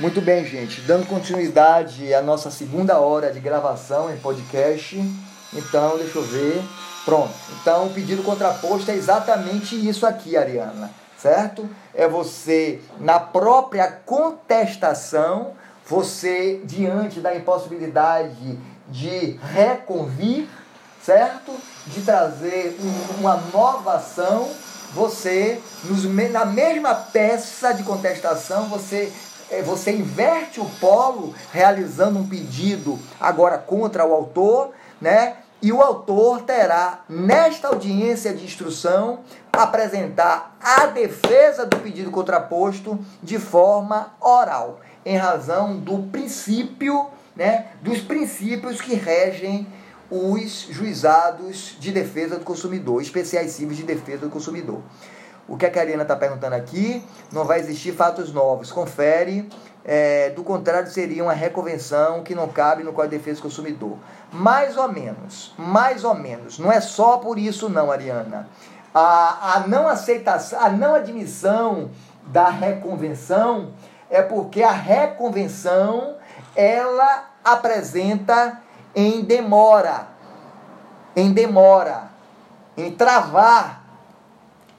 Muito bem, gente. Dando continuidade à nossa segunda hora de gravação em podcast. Então, deixa eu ver. Pronto. Então, o pedido contraposto é exatamente isso aqui, Ariana. Certo? É você, na própria contestação, você, diante da impossibilidade de reconvir, certo? De trazer uma nova ação, você, na mesma peça de contestação, você você inverte o polo realizando um pedido agora contra o autor, né? E o autor terá, nesta audiência de instrução, apresentar a defesa do pedido contraposto de forma oral, em razão do princípio, né, dos princípios que regem os juizados de defesa do consumidor, especiais cíveis de defesa do consumidor. O que a Karina está perguntando aqui, não vai existir fatos novos. Confere, é, do contrário seria uma reconvenção que não cabe no Código de Defesa do Consumidor. Mais ou menos, mais ou menos. Não é só por isso não, Ariana. A, a não aceitação, a não admissão da reconvenção é porque a reconvenção ela apresenta em demora, em demora, em travar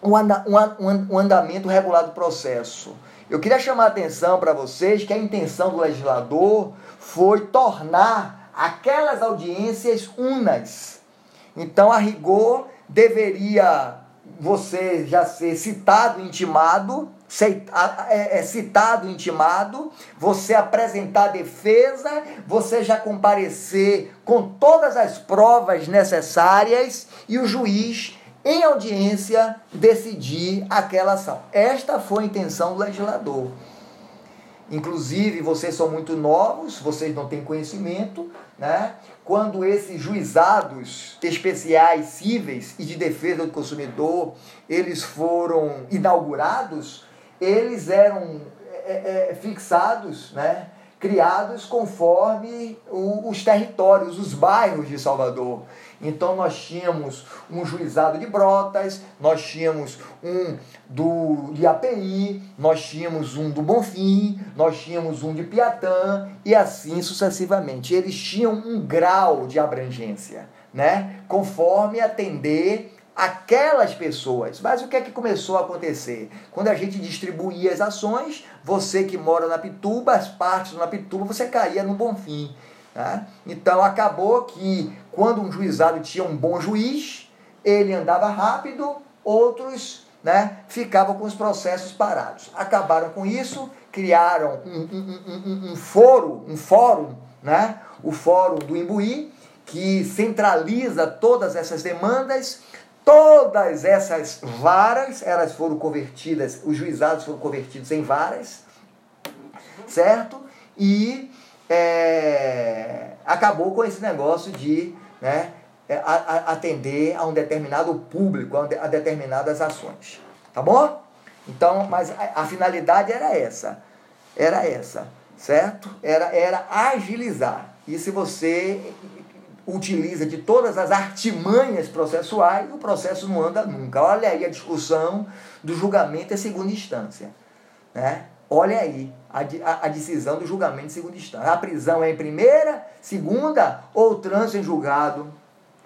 um, anda, um, um andamento regular do processo. Eu queria chamar a atenção para vocês que a intenção do legislador foi tornar aquelas audiências unas. Então, a rigor, deveria você já ser citado, intimado, é, é citado, intimado, você apresentar defesa, você já comparecer com todas as provas necessárias e o juiz em audiência, decidir aquela ação. Esta foi a intenção do legislador. Inclusive, vocês são muito novos, vocês não têm conhecimento, né? Quando esses juizados especiais cíveis e de defesa do consumidor, eles foram inaugurados, eles eram é, é, fixados, né? criados conforme o, os territórios, os bairros de Salvador. Então nós tínhamos um juizado de Brotas, nós tínhamos um do de API, nós tínhamos um do Bonfim, nós tínhamos um de Piatã e assim sucessivamente. Eles tinham um grau de abrangência, né? Conforme atender aquelas pessoas. Mas o que é que começou a acontecer? Quando a gente distribuía as ações, você que mora na Pituba, as partes na Pituba, você caía no Bonfim. Tá? Então acabou que quando um juizado tinha um bom juiz, ele andava rápido, outros né, ficavam com os processos parados. Acabaram com isso, criaram um, um, um, um foro, um fórum, né, o Fórum do Imbuí, que centraliza todas essas demandas Todas essas varas, elas foram convertidas, os juizados foram convertidos em varas, certo? E é, acabou com esse negócio de né, é, atender a um determinado público, a, a, determinadas ações. Tá bom? Então, mas a, a finalidade era essa. Era essa, certo? Era, era agilizar. E se você utiliza de todas as artimanhas processuais, o processo não anda nunca. Olha aí a discussão do julgamento em segunda instância. Né? Olha aí a, a, decisão do julgamento em segunda instância. A prisão é em primeira, segunda ou trânsito em julgado.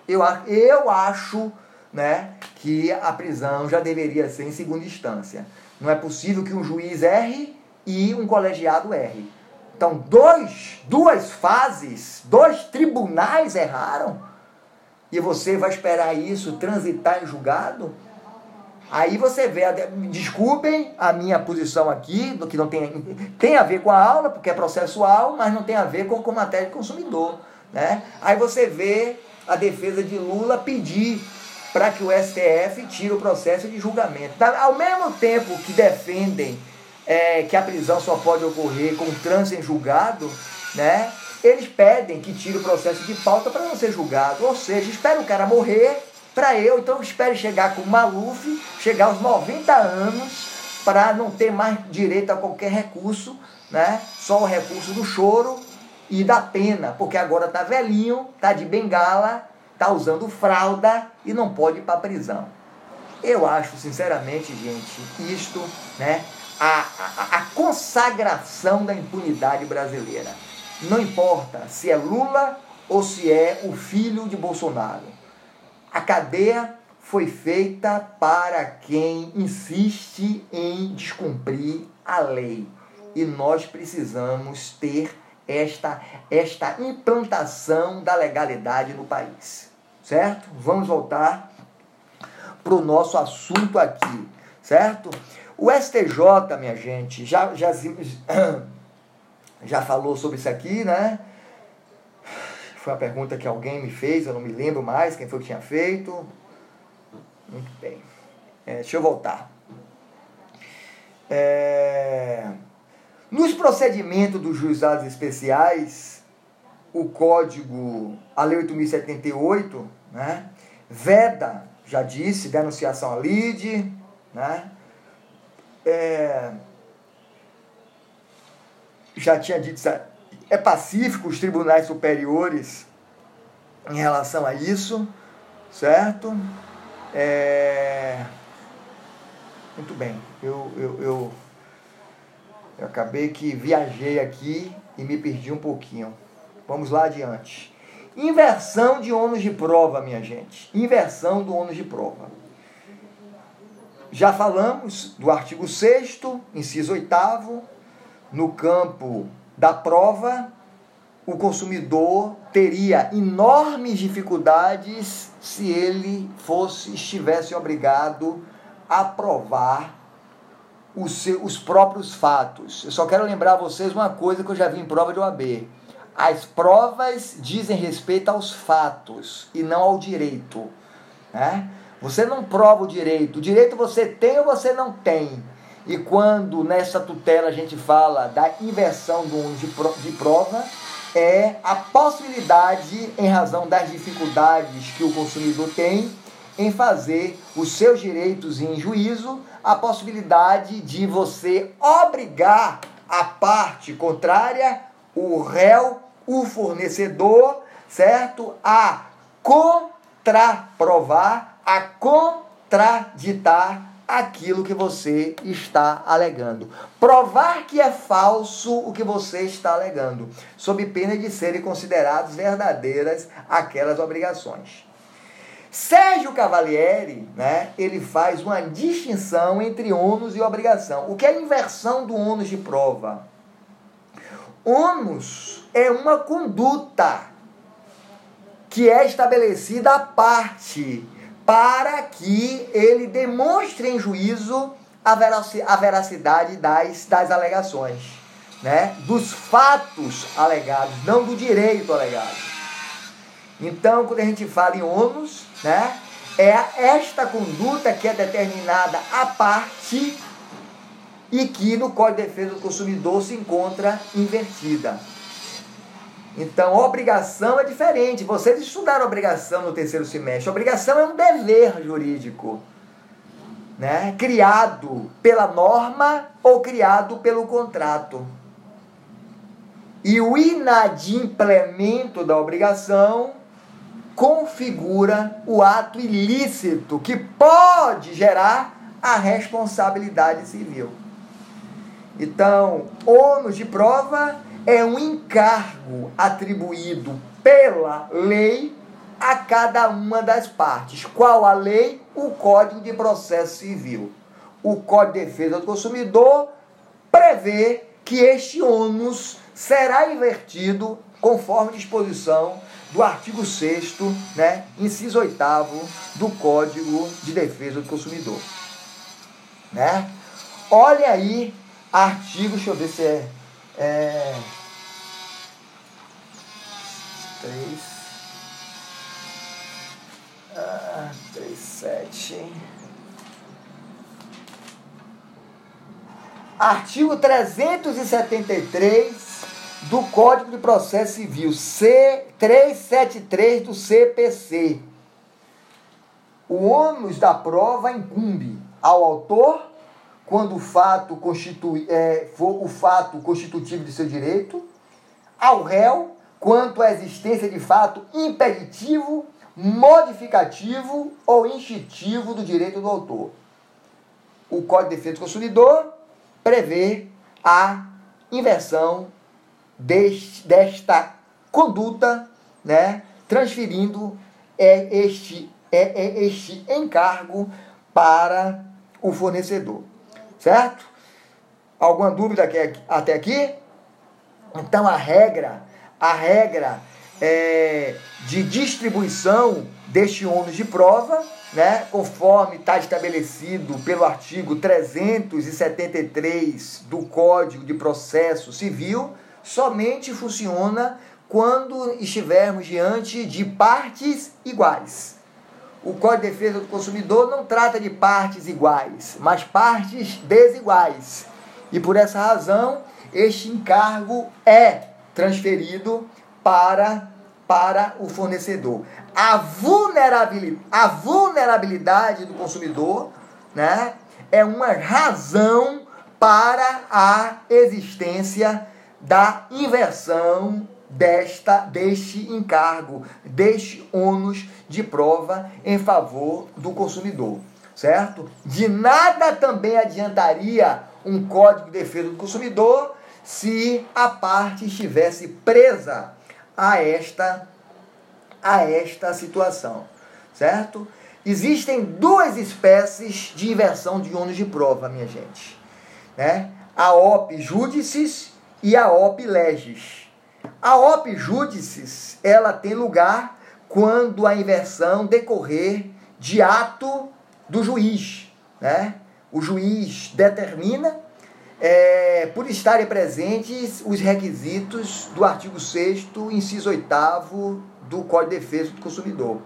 Eu, eu acho né, que a prisão já deveria ser em segunda instância. Não é possível que um juiz erre e um colegiado erre. Então, dois, duas fases, dois tribunais erraram. E você vai esperar isso transitar em julgado? Aí você vê, desculpem a minha posição aqui, do que não tem, tem a ver com a aula, porque é processual, mas não tem a ver com, com matéria de consumidor. Né? Aí você vê a defesa de Lula pedir para que o STF tire o processo de julgamento. Ao mesmo tempo que defendem é, que a prisão só pode ocorrer com trânsito em julgado, né? Eles pedem que tire o processo de pauta para não ser julgado. Ou seja, espera o cara morrer para eu, então espere chegar com o Maluf, chegar aos 90 anos, para não ter mais direito a qualquer recurso, né? Só o recurso do choro e da pena, porque agora tá velhinho, tá de bengala, tá usando fralda e não pode ir para prisão. Eu acho, sinceramente, gente, isto, né, a, a, a consagração da impunidade brasileira. Não importa se é Lula ou se é o filho de Bolsonaro. A cadeia foi feita para quem insiste em descumprir a lei. E nós precisamos ter esta, esta implantação da legalidade no país. Certo? Vamos voltar para o nosso assunto aqui. Certo? O STJ, minha gente, já, já, já falou sobre isso aqui, né? Foi uma pergunta que alguém me fez, eu não me lembro mais quem foi que tinha feito. Muito bem. É, deixa eu voltar. É, nos procedimentos dos juizados especiais, o código, a Lei 8.078, né, veda, já disse, denunciação à lide, né, é, já tinha dito, é pacífico os tribunais superiores em relação a isso, certo? É, muito bem, eu, eu, eu, eu acabei que viajei aqui e me perdi um pouquinho. Vamos lá adiante. Inversão de ônus de prova, minha gente. Inversão do ônus de prova. Já falamos do artigo 6 inciso 8 no campo da prova, o consumidor teria enormes dificuldades se ele fosse estivesse obrigado a provar os, seus, os próprios fatos. Eu só quero lembrar a vocês uma coisa que eu já vi em prova de OAB. As provas dizem respeito aos fatos e não ao direito. Né? Você não prova o direito. O direito você tem ou você não tem. E quando nessa tutela a gente fala da inversão de prova, é a possibilidade, em razão das dificuldades que o consumidor tem em fazer os seus direitos em juízo, a possibilidade de você obrigar a parte contrária, o réu, o fornecedor, certo? A contraprovar a contraditar aquilo que você está alegando. Provar que é falso o que você está alegando, sob pena de serem consideradas verdadeiras aquelas obrigações. Sérgio Cavalieri, né, ele faz uma distinção entre ônus e obrigação. O que é a inversão do ônus de prova? Ônus é uma conduta que é estabelecida à parte para que ele demonstre em juízo a veracidade das, das alegações, né? dos fatos alegados, não do direito alegado. Então, quando a gente fala em ônus, né? é esta conduta que é determinada à parte e que no Código de Defesa do Consumidor se encontra invertida. Então, obrigação é diferente. Vocês estudaram obrigação no terceiro semestre. Obrigação é um dever jurídico, né? Criado pela norma ou criado pelo contrato. E o inadimplemento da obrigação configura o ato ilícito que pode gerar a responsabilidade civil. Então, ônus de prova é um encargo atribuído pela lei a cada uma das partes. Qual a lei? O Código de Processo Civil. O Código de Defesa do Consumidor prevê que este ônus será invertido conforme disposição do artigo 6 né, inciso 8 do Código de Defesa do Consumidor. Né? Olha aí, artigo, deixa eu ver se é, é 3. Ah, 3, 7. Artigo 373 do Código de Processo Civil, C373 do CPC. O ônus da prova incumbe ao autor quando o fato constitui, é, for o fato constitutivo de seu direito, ao réu quanto à existência de fato impeditivo, modificativo ou instintivo do direito do autor. O Código de Defesa do Consumidor prevê a inversão deste, desta conduta, né, transferindo é, este, é, é, este encargo para o fornecedor. Certo? Alguma dúvida aqui, até aqui? Então a regra, a regra é, de distribuição deste ônus de prova, né, conforme está estabelecido pelo artigo 373 do Código de Processo Civil, somente funciona quando estivermos diante de partes iguais. O Código de Defesa do Consumidor não trata de partes iguais, mas partes desiguais. E por essa razão, este encargo é transferido para, para o fornecedor. A vulnerabilidade, a vulnerabilidade do consumidor né, é uma razão para a existência da inversão desta deste encargo, deste ônus de prova em favor do consumidor, certo? De nada também adiantaria um Código de Defesa do Consumidor se a parte estivesse presa a esta a esta situação, certo? Existem duas espécies de inversão de ônus de prova, minha gente, né? A op judicis e a op legis. A op judicis, ela tem lugar quando a inversão decorrer de ato do juiz, né? O juiz determina é, por estarem presentes os requisitos do artigo 6 inciso 8 do Código de Defesa do Consumidor.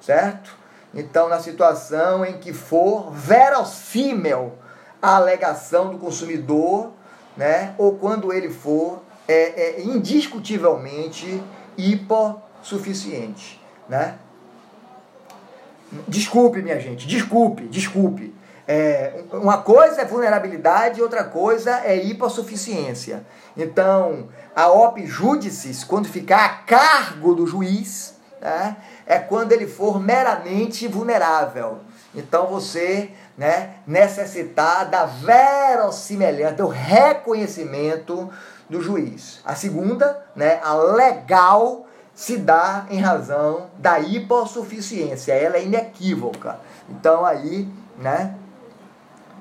Certo? Então, na situação em que for verossímil a alegação do consumidor, né, ou quando ele for é, é indiscutivelmente hipossuficiente, né? Desculpe, minha gente, desculpe, desculpe. É, uma coisa é vulnerabilidade, outra coisa é hipossuficiência. Então, a op judicis, quando ficar a cargo do juiz, né, é quando ele for meramente vulnerável. Então, você né, necessitar da verossimilhança, do reconhecimento do juiz. A segunda, né, a legal, se dá em razão da hipossuficiência. Ela é inequívoca. Então, aí, né,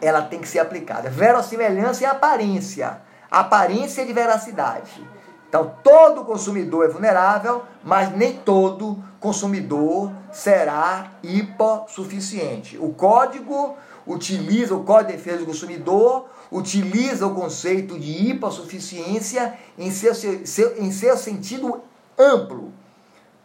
ela tem que ser aplicada. Verossimilhança e aparência. Aparência de veracidade. Então, todo consumidor é vulnerável, mas nem todo consumidor será hipossuficiente. O código utiliza, o Código de Defesa do Consumidor, utiliza o conceito de hipossuficiência em seu, seu, em seu sentido amplo,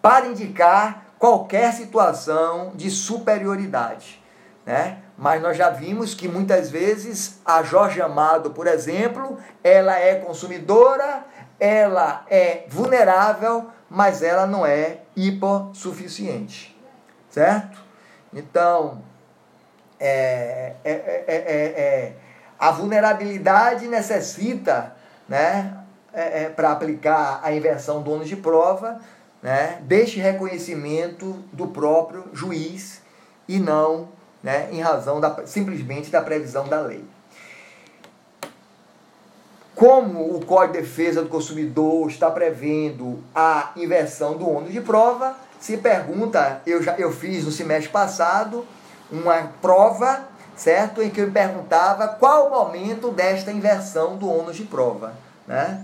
para indicar qualquer situação de superioridade. Né? Mas nós já vimos que muitas vezes a Jorge Amado, por exemplo, ela é consumidora, ela é vulnerável, mas ela não é hipossuficiente. Certo? Então, é, é, é, a vulnerabilidade necessita, né, para aplicar a inversão do ônus de prova, né, deste reconhecimento do próprio juiz e não né, em razão da, simplesmente da previsão da lei. Como o Código de Defesa do Consumidor está prevendo a inversão do ônus de prova, se pergunta, eu já eu fiz no semestre passado uma prova, certo, em que eu me perguntava qual o momento desta inversão do ônus de prova, né?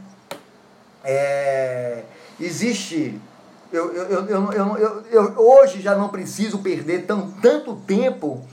É, existe eu, eu, eu, eu, eu, hoje já não preciso perder tão, tanto tempo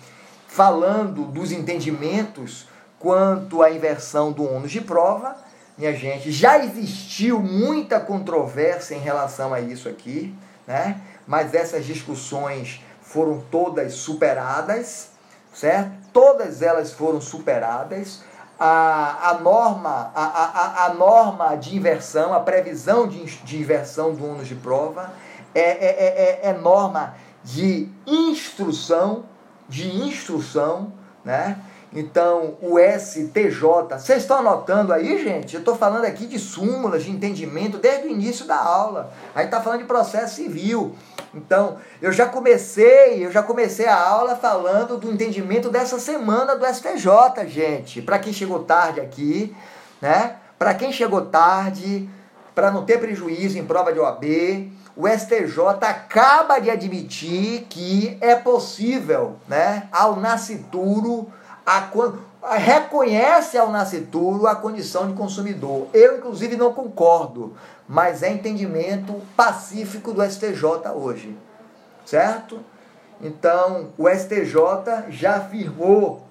falando dos entendimentos quanto à inversão do ônus de prova. Minha gente, já existiu muita controvérsia em relação a isso aqui, né? mas essas discussões foram todas superadas, certo? Todas elas foram superadas a, a, norma, a, a, a norma de inversão, a previsão de, de inversão do ônus de prova é, é, é, é norma de instrução, de instrução, né? Então, o STJ, vocês estão anotando aí, gente? Eu estou falando aqui de súmulas, de entendimento, desde o início da aula. A gente está falando de processo civil. Então, eu já comecei, eu já comecei a aula falando do entendimento dessa semana do STJ, gente. Para quem chegou tarde aqui, né? Para quem chegou tarde, para não ter prejuízo em prova de OAB, o STJ acaba de admitir que é possível, né, ao nascituro a, reconhece ao nascituro a condição de consumidor. Eu, inclusive, não concordo, mas é entendimento pacífico do STJ hoje, certo? Então, o STJ já afirmou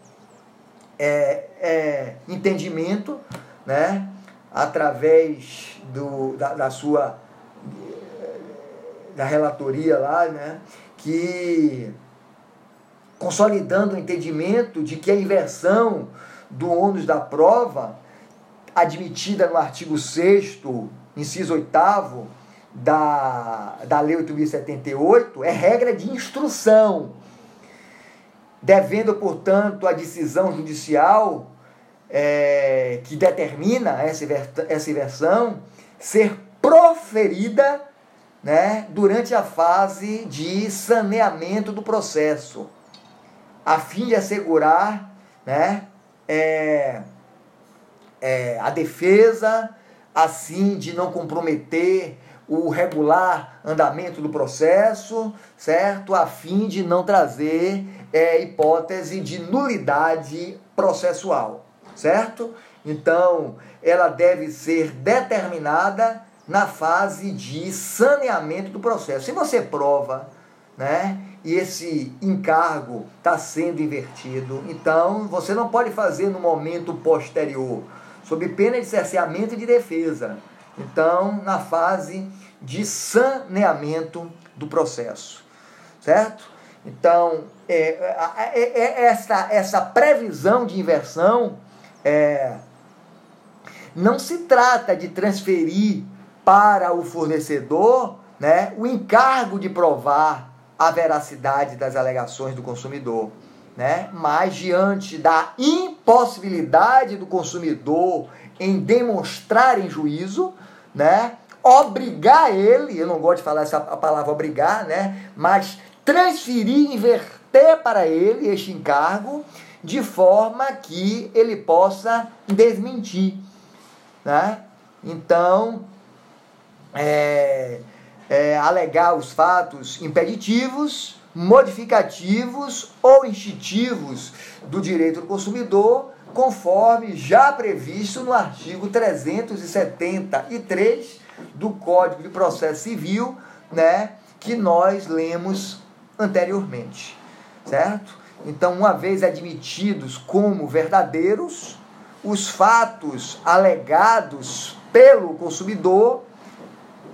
é, é, entendimento, né, através do, da, da sua da relatoria lá, né, que consolidando o entendimento de que a inversão do ônus da prova, admitida no artigo 6 inciso 8 da, da Lei 8.078, é regra de instrução, devendo, portanto, a decisão judicial é, que determina essa, essa inversão ser proferida né, durante a fase de saneamento do processo a fim de assegurar né, é, é, a defesa, assim de não comprometer o regular andamento do processo, certo? A fim de não trazer é, hipótese de nulidade processual, certo? Então, ela deve ser determinada na fase de saneamento do processo. Se você prova, né, e esse encargo está sendo invertido. Então, você não pode fazer no momento posterior, sob pena de cerceamento e de defesa. Então, na fase de saneamento do processo, certo? Então, é, é, é, é essa, essa previsão de inversão é, não se trata de transferir para o fornecedor né, o encargo de provar a veracidade das alegações do consumidor. Né? Mas diante da impossibilidade do consumidor em demonstrar em juízo, né? obrigar ele, eu não gosto de falar essa palavra obrigar, né? mas transferir, inverter para ele este encargo de forma que ele possa desmentir. Né? Então, é, é, alegar os fatos impeditivos, modificativos ou instintivos do direito do consumidor, conforme já previsto no artigo 373 do Código de Processo Civil, né, que nós lemos anteriormente, certo? Então, uma vez admitidos como verdadeiros, os fatos alegados pelo consumidor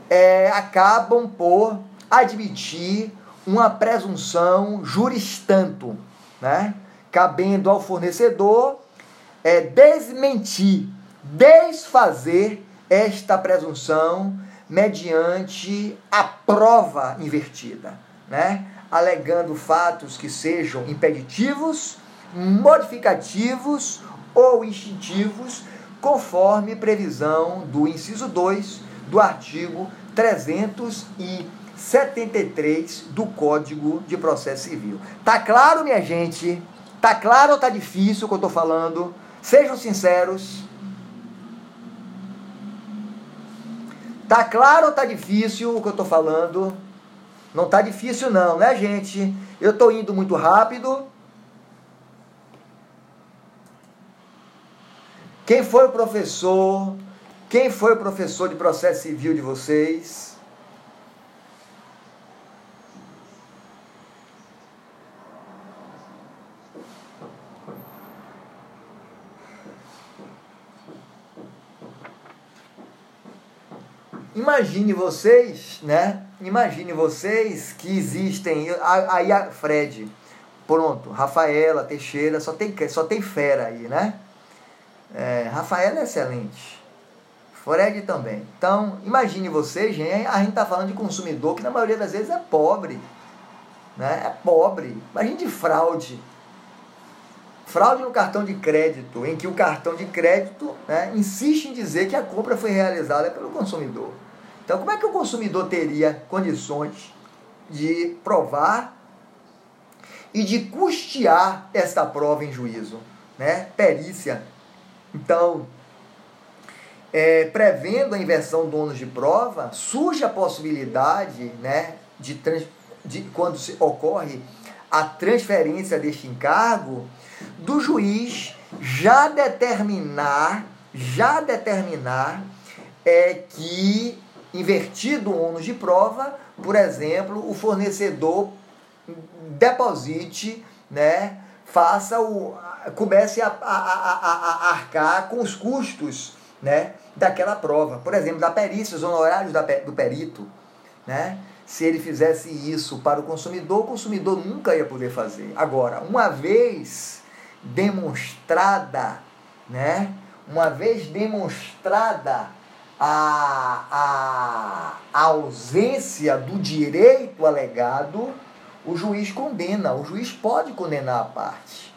é, acabam por admitir uma presunção juristanto, né? cabendo ao fornecedor é, desmentir, desfazer esta presunção mediante a prova invertida, né? alegando fatos que sejam impeditivos, modificativos ou instintivos, conforme previsão do inciso 2 do artigo 373 do Código de Processo Civil. Tá claro, minha gente? Tá claro ou tá difícil o que eu tô falando? Sejam sinceros. Tá claro ou tá difícil o que eu tô falando? Não tá difícil não, né, gente? Eu tô indo muito rápido. Quem foi o professor quem foi o professor de processo civil de vocês? Imagine vocês, né? Imagine vocês que existem. Aí a Fred, pronto, Rafaela, Teixeira, só tem, só tem fera aí, né? É, Rafaela é excelente. Fred também. Então, imagine você, gente, a gente está falando de consumidor que na maioria das vezes é pobre. Né? É pobre. Imagine de fraude. fraude no cartão de crédito, em que o cartão de crédito né, insiste em dizer que a compra foi realizada pelo consumidor. Então, como é que o consumidor teria condições de provar e de custear esta prova em juízo? Né? Perícia. Então, é, prevendo a inversão do ônus de prova, surge a possibilidade né, de, de quando se ocorre a transferência deste encargo, do juiz já determinar, já determinar é que invertido o ônus de prova, por exemplo, o fornecedor deposite, né, faça o comece a, a, a, a arcar com os custos, né, daquela prova. Por exemplo, da perícia, os honorários do perito, né? Se ele fizesse isso para o consumidor, o consumidor nunca ia poder fazer. Agora, uma vez demonstrada, né? Uma vez demonstrada a, a, a ausência do direito alegado, o juiz condena. O juiz pode condenar a parte.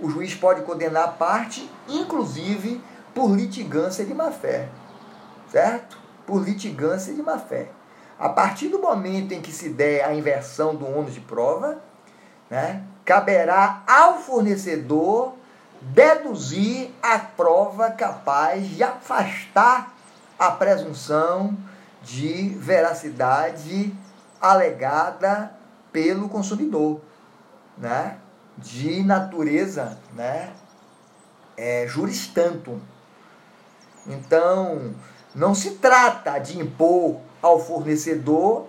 O juiz pode condenar a parte, inclusive por litigância de má-fé. Certo? Por litigância de má-fé. A partir do momento em que se der a inversão do ônus de prova, né, caberá ao fornecedor deduzir a prova capaz de afastar a presunção de veracidade alegada pelo consumidor, né? de natureza né? é, juris tanto. Então, não se trata de impor ao fornecedor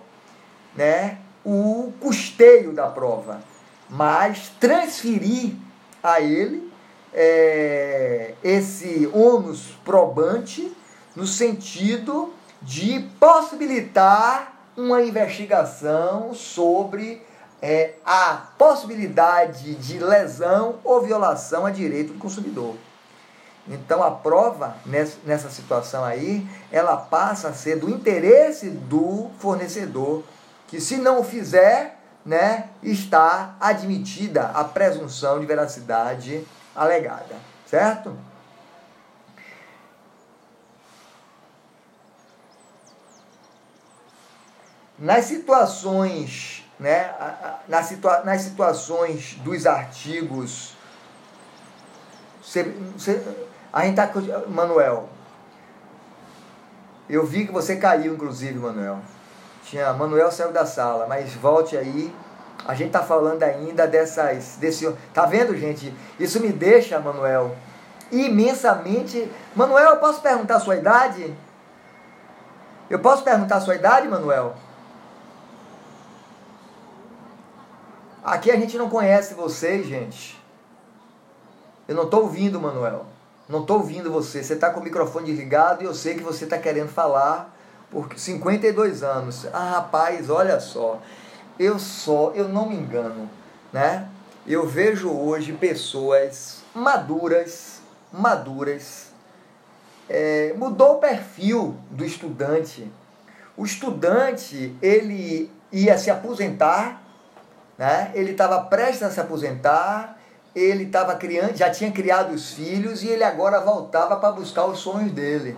né, o custeio da prova, mas transferir a ele é, esse ônus probante no sentido de possibilitar uma investigação sobre é, a possibilidade de lesão ou violação a direito do consumidor. Então a prova nessa situação aí, ela passa a ser do interesse do fornecedor, que se não o fizer, né, está admitida a presunção de veracidade alegada, certo? Nas situações, né, nas, situa nas situações dos artigos a gente tá. Manuel. Eu vi que você caiu, inclusive, Manuel. Tinha. Manuel saiu da sala, mas volte aí. A gente tá falando ainda dessas. Desse, tá vendo, gente? Isso me deixa, Manuel, imensamente. Manuel, eu posso perguntar a sua idade? Eu posso perguntar a sua idade, Manuel? Aqui a gente não conhece vocês, gente. Eu não estou ouvindo, Manuel. Não estou ouvindo você. Você está com o microfone desligado e eu sei que você está querendo falar por 52 anos. Ah, rapaz, olha só. Eu só, eu não me engano, né? Eu vejo hoje pessoas maduras, maduras. É, mudou o perfil do estudante. O estudante, ele ia se aposentar, né? Ele estava prestes a se aposentar ele estava criando, já tinha criado os filhos e ele agora voltava para buscar os sonhos dele.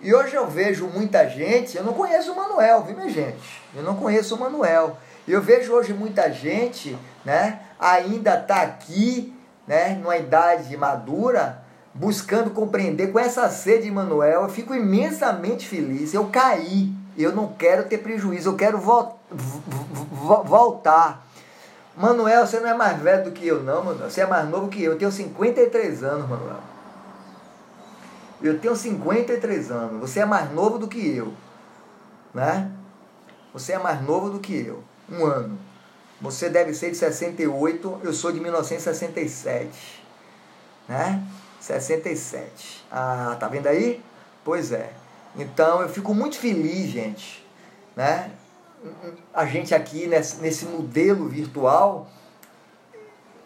E hoje eu vejo muita gente, eu não conheço o Manuel, viu minha gente? Eu não conheço o Manuel. Eu vejo hoje muita gente, né, ainda está aqui, né, numa idade madura, buscando compreender com essa sede de Manuel. Eu fico imensamente feliz. Eu caí, eu não quero ter prejuízo, eu quero vo vo voltar Manuel, você não é mais velho do que eu, não, Manuel. Você é mais novo que eu. Eu tenho 53 anos, Manuel. Eu tenho 53 anos. Você é mais novo do que eu. Né? Você é mais novo do que eu. Um ano. Você deve ser de 68, eu sou de 1967. Né? 67. Ah, tá vendo aí? Pois é. Então eu fico muito feliz, gente, né? A gente aqui nesse, nesse modelo virtual,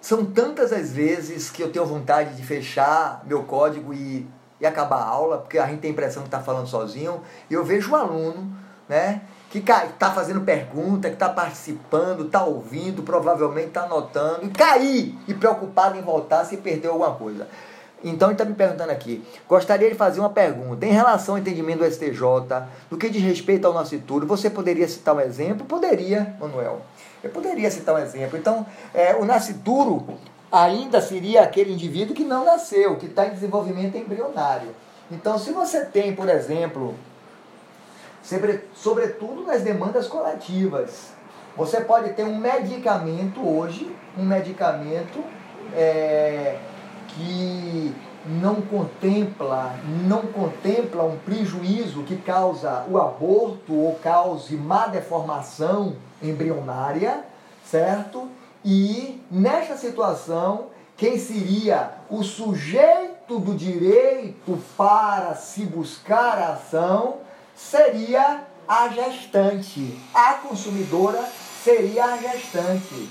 são tantas as vezes que eu tenho vontade de fechar meu código e, e acabar a aula, porque a gente tem a impressão que está falando sozinho, e eu vejo um aluno, né? que está fazendo pergunta, que está participando, está ouvindo, provavelmente está anotando, e cair e preocupado em voltar se perdeu alguma coisa. Então ele está me perguntando aqui. Gostaria de fazer uma pergunta. Em relação ao entendimento do STJ, no que diz respeito ao nascituro, você poderia citar um exemplo? Poderia, Manuel. Eu poderia citar um exemplo. Então, é, o nascituro ainda seria aquele indivíduo que não nasceu, que está em desenvolvimento embrionário. Então, se você tem, por exemplo, sobre, sobretudo nas demandas coletivas, você pode ter um medicamento hoje, um medicamento é, que não contempla, não contempla um prejuízo que causa o aborto ou cause má deformação embrionária, certo? E nesta situação, quem seria o sujeito do direito para se buscar a ação seria a gestante. A consumidora seria a gestante.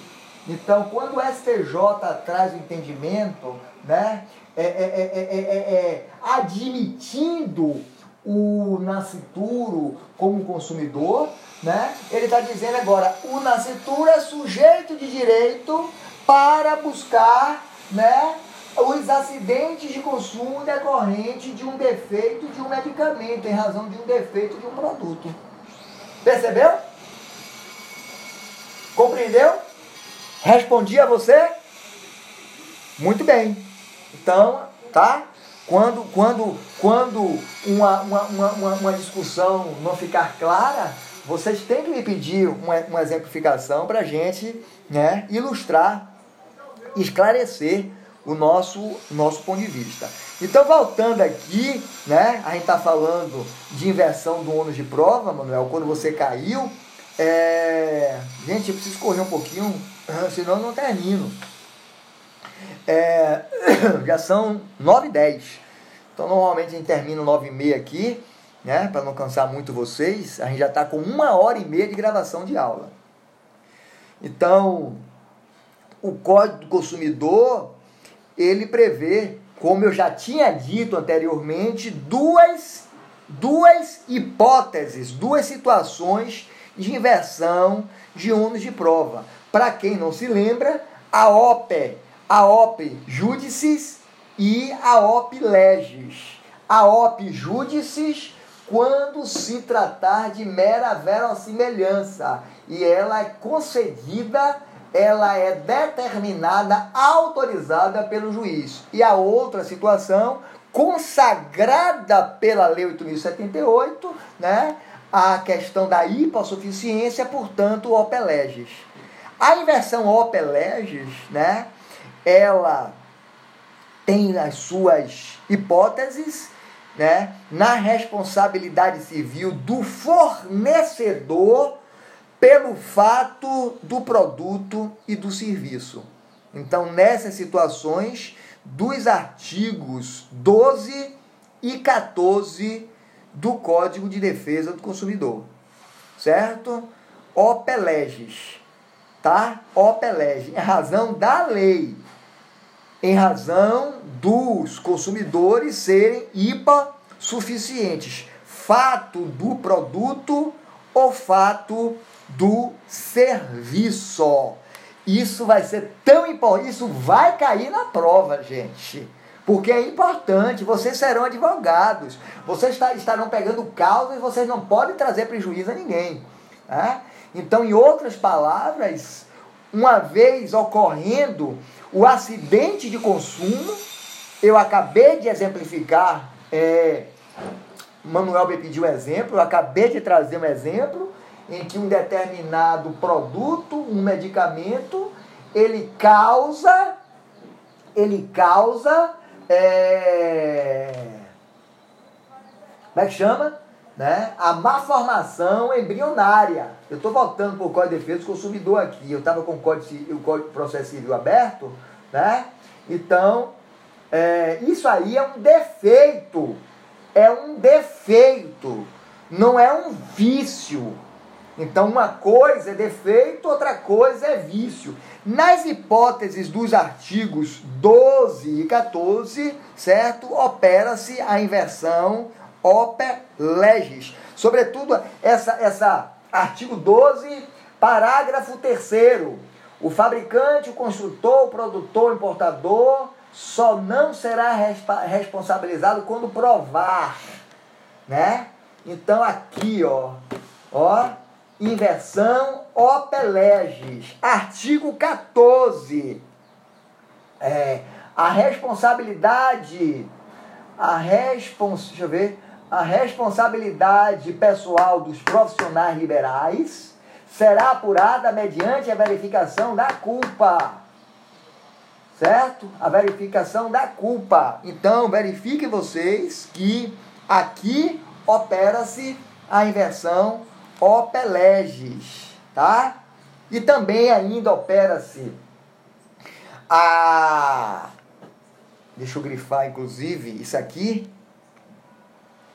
Então, quando o STJ traz o entendimento, né, é, é, é, admitindo o nascituro como consumidor, né, ele está dizendo agora, o nascituro é sujeito de direito para buscar né, os acidentes de consumo decorrentes de um defeito de um medicamento, em razão de um defeito de um produto. Percebeu? Compreendeu? Respondi a você? Muito bem. Então, tá? Quando, quando, quando uma, uma, uma, uma discussão não ficar clara, vocês têm que me pedir uma, uma exemplificação para a gente né, ilustrar, esclarecer o nosso, nosso ponto de vista. Então, voltando aqui, né, a gente está falando de inversão do ônus de prova, Manuel, quando você caiu. É... Gente, eu preciso correr um pouquinho senão não termino. É, já são 9 e 10. Então normalmente a gente termina 9 e meia aqui, né? Para não cansar muito vocês. A gente já está com uma hora e meia de gravação de aula. Então, o Código do Consumidor, ele prevê, como eu já tinha dito anteriormente, duas, duas hipóteses, duas situações de inversão de ônus de prova. Para quem não se lembra, a OPE, a OPE Judicis e a OPE Legis. A OPE Judicis quando se tratar de mera verossimilhança e ela é concedida, ela é determinada, autorizada pelo juiz. E a outra situação, consagrada pela Lei 8.078, né? a questão da hipossuficiência, portanto, o opeleges. A inversão opeleges, né, ela tem as suas hipóteses, né, na responsabilidade civil do fornecedor pelo fato do produto e do serviço. Então, nessas situações, dos artigos 12 e 14 do Código de Defesa do Consumidor. Certo? Opeleges. Tá? Opelege. Em razão da lei. Em razão dos consumidores serem IPA suficientes. Fato do produto ou fato do serviço. Isso vai ser tão importante. Isso vai cair na prova, gente porque é importante, vocês serão advogados, vocês estarão pegando causas e vocês não podem trazer prejuízo a ninguém. Né? Então, em outras palavras, uma vez ocorrendo o acidente de consumo, eu acabei de exemplificar, é, Manuel me pediu um exemplo, eu acabei de trazer um exemplo em que um determinado produto, um medicamento, ele causa, ele causa é, como é que chama? Né? A má formação embrionária. Eu estou voltando para o Código de Defesa do Consumidor aqui. Eu estava com o Código, o Código Processo Civil aberto, né? Então, é, isso aí é um defeito. É um defeito. Não é um vício. Então, uma coisa é defeito, outra coisa é vício. Nas hipóteses dos artigos 12 e 14, certo? Opera-se a inversão oper legis. Sobretudo, essa, essa Artigo 12, parágrafo 3 O fabricante, o construtor, o produtor, o importador só não será responsabilizado quando provar, né? Então aqui, ó, ó, inversão opeleges. Artigo 14. É, a responsabilidade, a respons, deixa eu ver, a responsabilidade pessoal dos profissionais liberais será apurada mediante a verificação da culpa. Certo? A verificação da culpa. Então, verifiquem vocês que aqui opera-se a inversão opeleges, tá? E também ainda opera-se a. Deixa eu grifar, inclusive, isso aqui.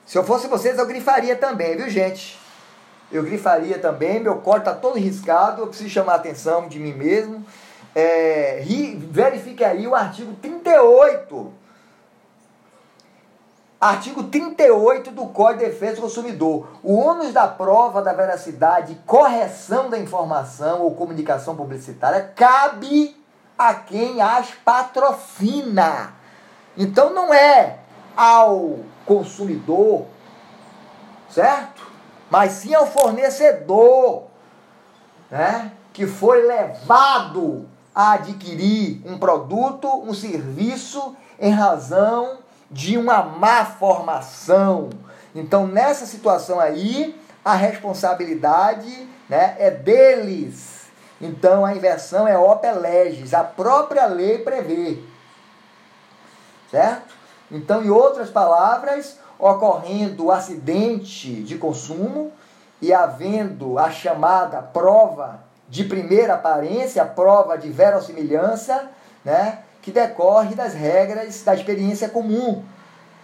Se eu fosse vocês, eu grifaria também, viu, gente? Eu grifaria também, meu código está todo riscado, eu preciso chamar a atenção de mim mesmo. É, verifique aí o artigo 38 Artigo 38 do Código de Defesa do Consumidor. O ônus da prova da veracidade e correção da informação ou comunicação publicitária cabe a quem as patrocina. Então não é ao consumidor, certo? Mas sim ao fornecedor, né? Que foi levado a adquirir um produto, um serviço em razão de uma má formação. Então, nessa situação aí, a responsabilidade né, é deles. Então, a inversão é opeleges, a própria lei prevê. Certo? Então, em outras palavras, ocorrendo o acidente de consumo e havendo a chamada prova de primeira aparência, prova de verossimilhança, né? que decorre das regras da experiência comum,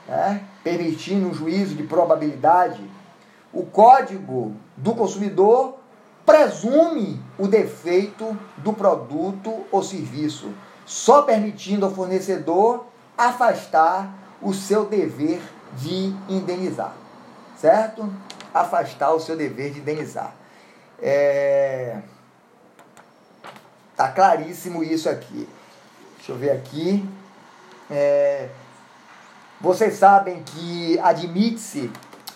né? permitindo um juízo de probabilidade. O código do consumidor presume o defeito do produto ou serviço, só permitindo ao fornecedor afastar o seu dever de indenizar, certo? Afastar o seu dever de indenizar. É... Tá claríssimo isso aqui. Deixa eu ver aqui. É, vocês sabem que admite-se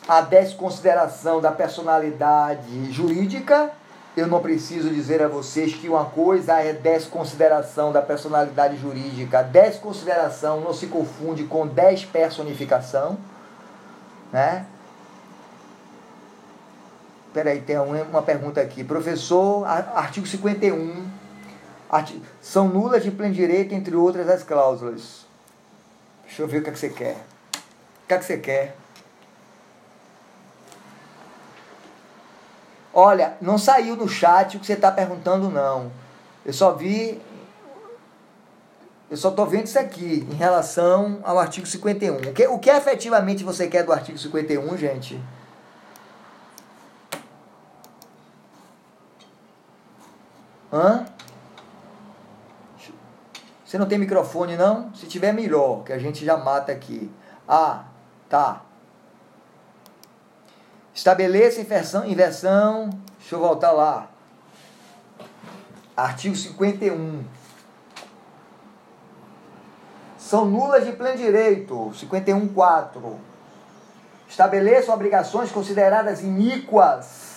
a desconsideração da personalidade jurídica. Eu não preciso dizer a vocês que uma coisa é desconsideração da personalidade jurídica. Desconsideração não se confunde com despersonificação. Né? Peraí, tem uma pergunta aqui. Professor, artigo 51 são nulas de pleno direito, entre outras as cláusulas. Deixa eu ver o que, é que você quer. O que é que você quer? Olha, não saiu no chat o que você está perguntando, não. Eu só vi. Eu só estou vendo isso aqui em relação ao artigo 51. O que, o que efetivamente você quer do artigo 51, gente? Hã? Você não tem microfone não? Se tiver melhor, que a gente já mata aqui. Ah, tá. Estabeleça inversão, inversão. Deixa eu voltar lá. Artigo 51. São nulas de pleno direito. 51.4. Estabeleçam obrigações consideradas iníquas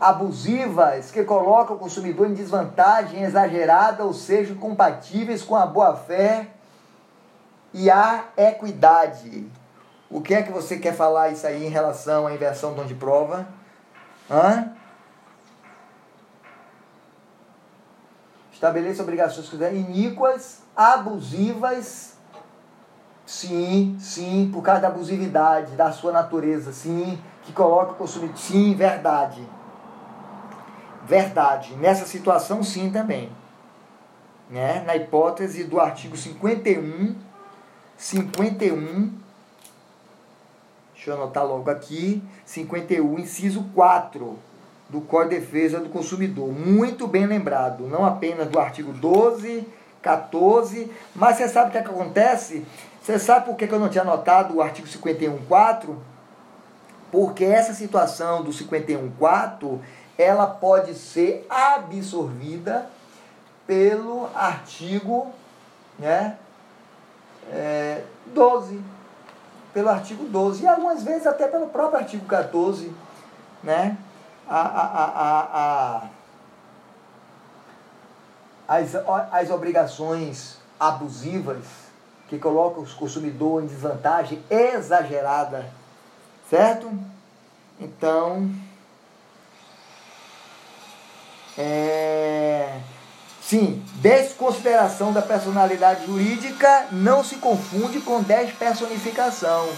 abusivas que colocam o consumidor em desvantagem exagerada ou sejam compatíveis com a boa-fé e a equidade. O que é que você quer falar isso aí em relação à inversão do de prova? Hã? Estabeleça obrigações iníquas, abusivas, sim, sim, por causa da abusividade, da sua natureza, sim, que coloca o consumidor, sim, verdade. Verdade. Nessa situação, sim, também. Né? Na hipótese do artigo 51, 51, deixa eu anotar logo aqui, 51, inciso 4 do Código de Defesa do Consumidor. Muito bem lembrado, não apenas do artigo 12, 14, mas você sabe o que, é que acontece? Você sabe por que eu não tinha anotado o artigo 51, 4? porque essa situação do 51.4 ela pode ser absorvida pelo artigo né, é, 12. Pelo artigo 12. E algumas vezes até pelo próprio artigo 14. Né, a, a, a, as, as obrigações abusivas que colocam os consumidores em desvantagem exagerada. Certo? Então. É, sim, desconsideração da personalidade jurídica não se confunde com despersonificação.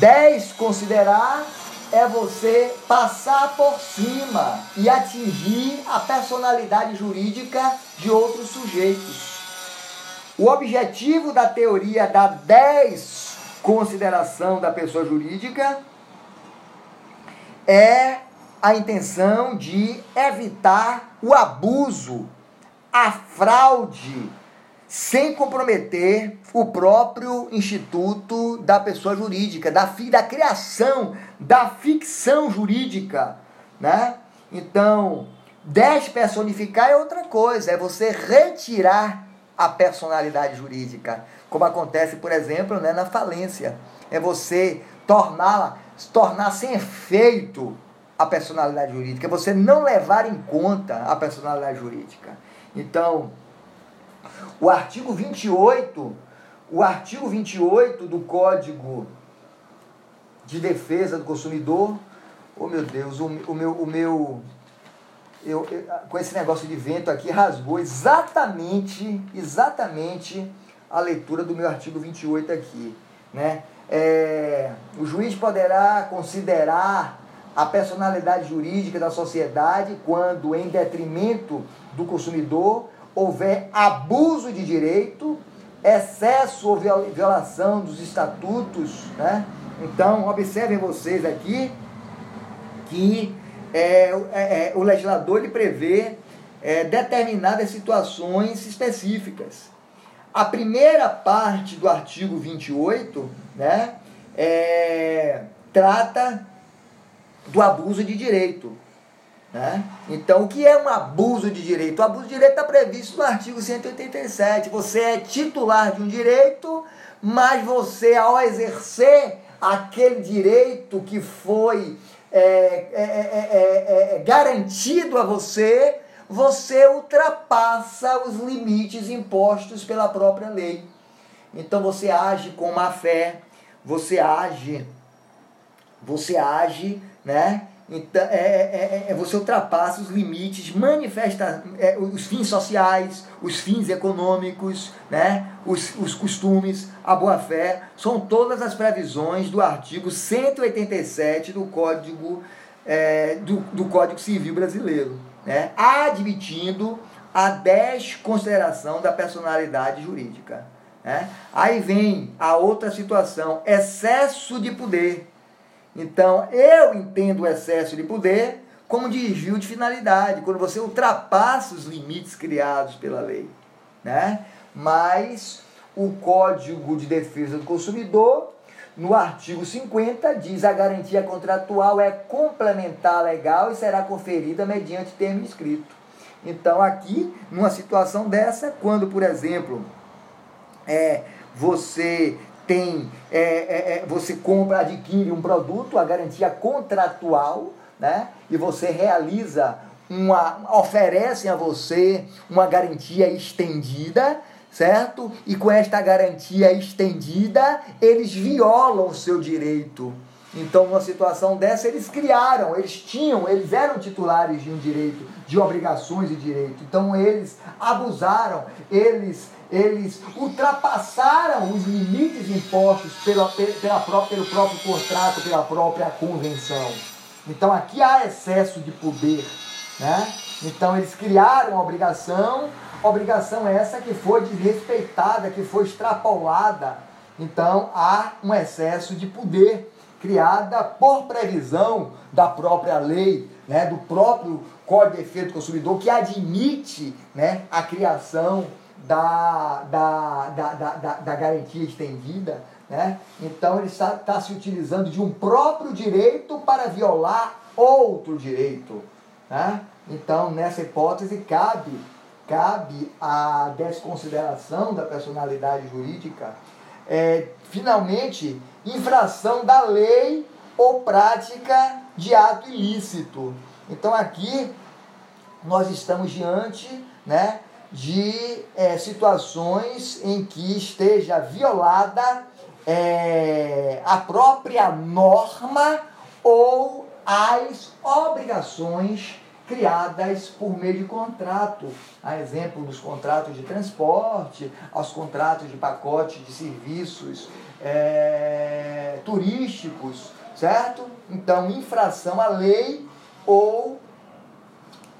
Desconsiderar é você passar por cima e atingir a personalidade jurídica de outros sujeitos. O objetivo da teoria da desconsideração da pessoa jurídica é a intenção de evitar o abuso, a fraude, sem comprometer o próprio instituto da pessoa jurídica, da, da criação da ficção jurídica, né? Então, despersonificar é outra coisa, é você retirar a personalidade jurídica, como acontece, por exemplo, né, na falência. É você torná-la, tornar sem efeito a personalidade jurídica, é você não levar em conta a personalidade jurídica. Então, o artigo 28, o artigo 28 do Código de Defesa do Consumidor, oh meu Deus, o, o meu, o meu eu, eu, com esse negócio de vento aqui, rasgou exatamente, exatamente a leitura do meu artigo 28 aqui, né? É, o juiz poderá considerar a personalidade jurídica da sociedade quando, em detrimento do consumidor, houver abuso de direito, excesso ou violação dos estatutos. Né? Então, observem vocês aqui que é, é, é, o legislador ele prevê é, determinadas situações específicas. A primeira parte do artigo 28 né, é, trata do abuso de direito. Né? Então, o que é um abuso de direito? O abuso de direito está previsto no artigo 187. Você é titular de um direito, mas você, ao exercer aquele direito que foi é, é, é, garantido a você, você ultrapassa os limites impostos pela própria lei. Então você age com má fé, você age, você age né? Então, é, é, é, você ultrapassa os limites, manifesta é, os fins sociais, os fins econômicos, né? os, os costumes, a boa-fé, são todas as previsões do artigo 187 do Código, é, do, do Código Civil Brasileiro, né? admitindo a desconsideração da personalidade jurídica. Né? Aí vem a outra situação, excesso de poder então, eu entendo o excesso de poder como desvio de finalidade, quando você ultrapassa os limites criados pela lei. Né? Mas o Código de Defesa do Consumidor, no artigo 50, diz a garantia contratual é complementar legal e será conferida mediante termo escrito. Então, aqui, numa situação dessa, quando, por exemplo, é, você tem, é, é, é, você compra, adquire um produto, a garantia contratual, né? E você realiza uma, oferecem a você uma garantia estendida, certo? E com esta garantia estendida, eles violam o seu direito. Então, numa situação dessa, eles criaram, eles tinham, eles eram titulares de um direito, de obrigações e direito. Então, eles abusaram, eles eles ultrapassaram os limites impostos pela, pela própria, pelo próprio contrato, pela própria convenção. Então aqui há excesso de poder. Né? Então eles criaram uma obrigação, obrigação essa que foi desrespeitada, que foi extrapolada. Então há um excesso de poder criada por previsão da própria lei, né, do próprio Código de Defesa do Consumidor, que admite né, a criação da, da, da, da, da, garantia estendida, Né? Então ele está, está se utilizando de um próprio direito para violar outro direito. Né? Então, nessa hipótese, cabe, cabe a desconsideração da personalidade jurídica, é, finalmente, infração da lei ou prática de ato ilícito. Então, aqui nós estamos diante né, de é, situações em que esteja violada é, a própria norma ou as obrigações criadas por meio de contrato. A exemplo dos contratos de transporte, aos contratos de pacote de serviços é, turísticos, certo? Então, infração à lei ou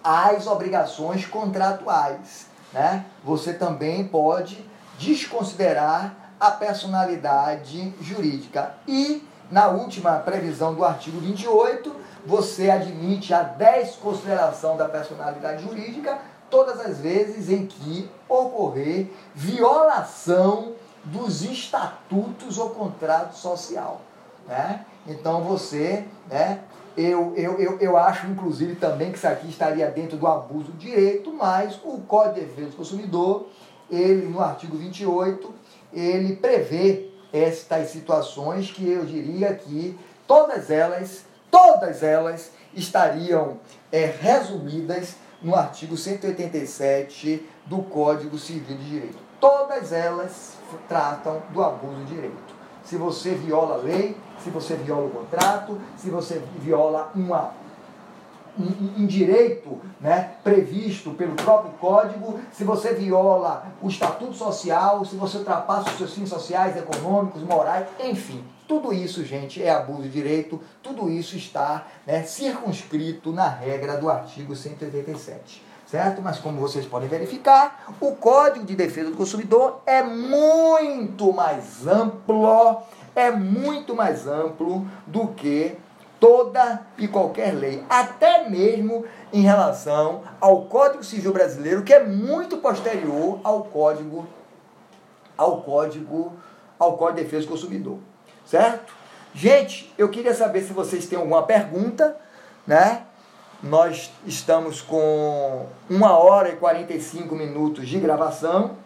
às obrigações contratuais. Né? Você também pode desconsiderar a personalidade jurídica. E, na última previsão do artigo 28, você admite a desconsideração da personalidade jurídica todas as vezes em que ocorrer violação dos estatutos ou contrato social. Né? Então você, né, eu, eu, eu, eu acho inclusive também que isso aqui estaria dentro do abuso de direito, mas o Código de Defesa do Consumidor, ele no artigo 28, ele prevê estas situações que eu diria que todas elas todas elas estariam é, resumidas no artigo 187 do Código Civil de Direito. Todas elas tratam do abuso de direito. Se você viola a lei, se você viola o contrato, se você viola uma um, direito né, previsto pelo próprio código, se você viola o estatuto social, se você ultrapassa os seus fins sociais, econômicos, morais, enfim. Tudo isso, gente, é abuso de direito, tudo isso está né, circunscrito na regra do artigo 187 certo? Mas como vocês podem verificar, o Código de Defesa do Consumidor é muito mais amplo, é muito mais amplo do que toda e qualquer lei, até mesmo em relação ao Código Civil Brasileiro, que é muito posterior ao Código ao Código ao Código de Defesa do Consumidor, certo? Gente, eu queria saber se vocês têm alguma pergunta, né? Nós estamos com uma hora e 45 minutos de gravação.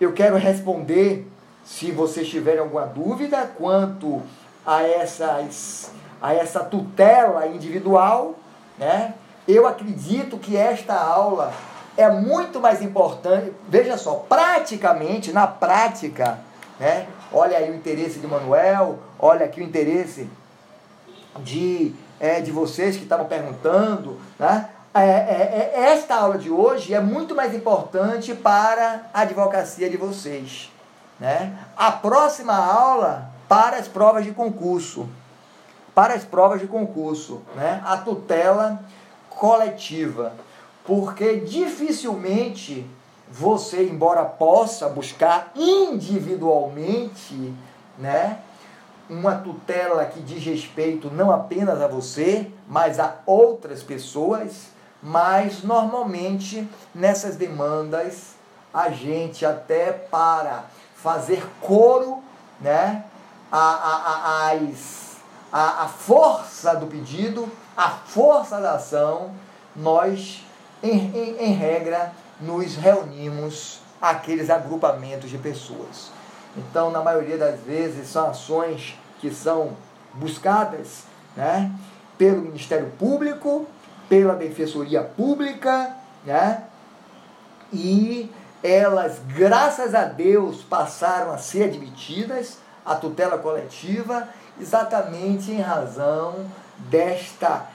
Eu quero responder se vocês tiverem alguma dúvida quanto a essas a essa tutela individual, né? Eu acredito que esta aula é muito mais importante. Veja só, praticamente, na prática, né? Olha aí o interesse de Manuel, olha aqui o interesse de, é, de vocês que estavam perguntando, né? É, é, é, esta aula de hoje é muito mais importante para a advocacia de vocês. Né? A próxima aula para as provas de concurso para as provas de concurso, né? a tutela coletiva, porque dificilmente você, embora possa buscar individualmente, né, uma tutela que diz respeito não apenas a você, mas a outras pessoas, mas normalmente nessas demandas a gente até para fazer coro, né, a, a, a, as a, a força do pedido, a força da ação, nós, em, em, em regra, nos reunimos aqueles agrupamentos de pessoas. Então, na maioria das vezes, são ações que são buscadas né, pelo Ministério Público, pela Defensoria Pública, né, e elas, graças a Deus, passaram a ser admitidas, a tutela coletiva, exatamente em razão desta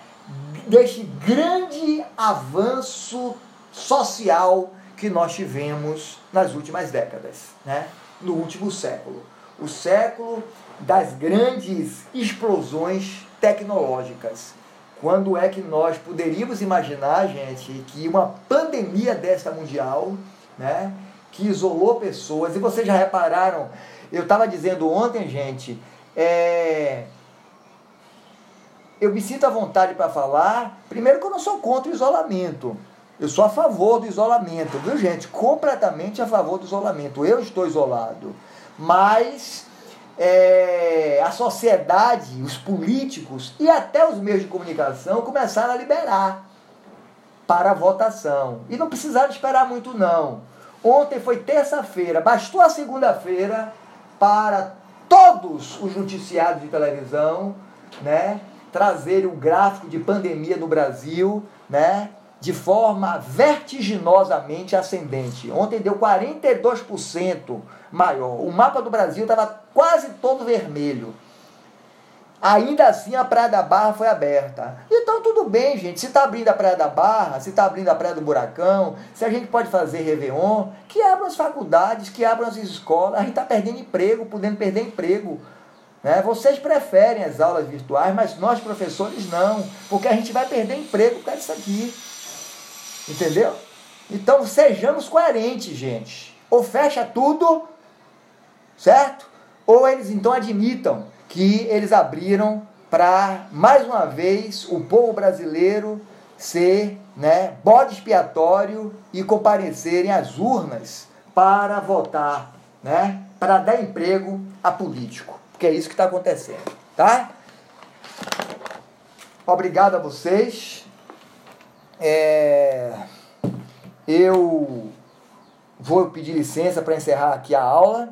deste grande avanço social que nós tivemos nas últimas décadas, né? no último século. O século das grandes explosões tecnológicas. Quando é que nós poderíamos imaginar, gente, que uma pandemia desta mundial, né, que isolou pessoas, e vocês já repararam, eu estava dizendo ontem, gente, é, eu me sinto à vontade para falar. Primeiro, que eu não sou contra o isolamento. Eu sou a favor do isolamento, viu, gente? Completamente a favor do isolamento. Eu estou isolado. Mas é, a sociedade, os políticos e até os meios de comunicação começaram a liberar para a votação. E não precisaram esperar muito, não. Ontem foi terça-feira, bastou a segunda-feira para todos os noticiários de televisão né, trazerem o gráfico de pandemia no Brasil né, de forma vertiginosamente ascendente. Ontem deu 42% maior. O mapa do Brasil estava quase todo vermelho. Ainda assim a Praia da Barra foi aberta. Então tudo bem, gente. Se está abrindo a Praia da Barra, se está abrindo a Praia do Buracão, se a gente pode fazer Réveillon, que abram as faculdades, que abram as escolas. A gente está perdendo emprego, podendo perder emprego. Né? Vocês preferem as aulas virtuais, mas nós professores não, porque a gente vai perder emprego por causa disso aqui. Entendeu? Então sejamos coerentes, gente. Ou fecha tudo, certo? Ou eles então admitam que eles abriram para, mais uma vez, o povo brasileiro ser né, bode expiatório e comparecerem às urnas para votar, né, para dar emprego a político. Porque é isso que está acontecendo, tá? Obrigado a vocês. É, eu vou pedir licença para encerrar aqui a aula.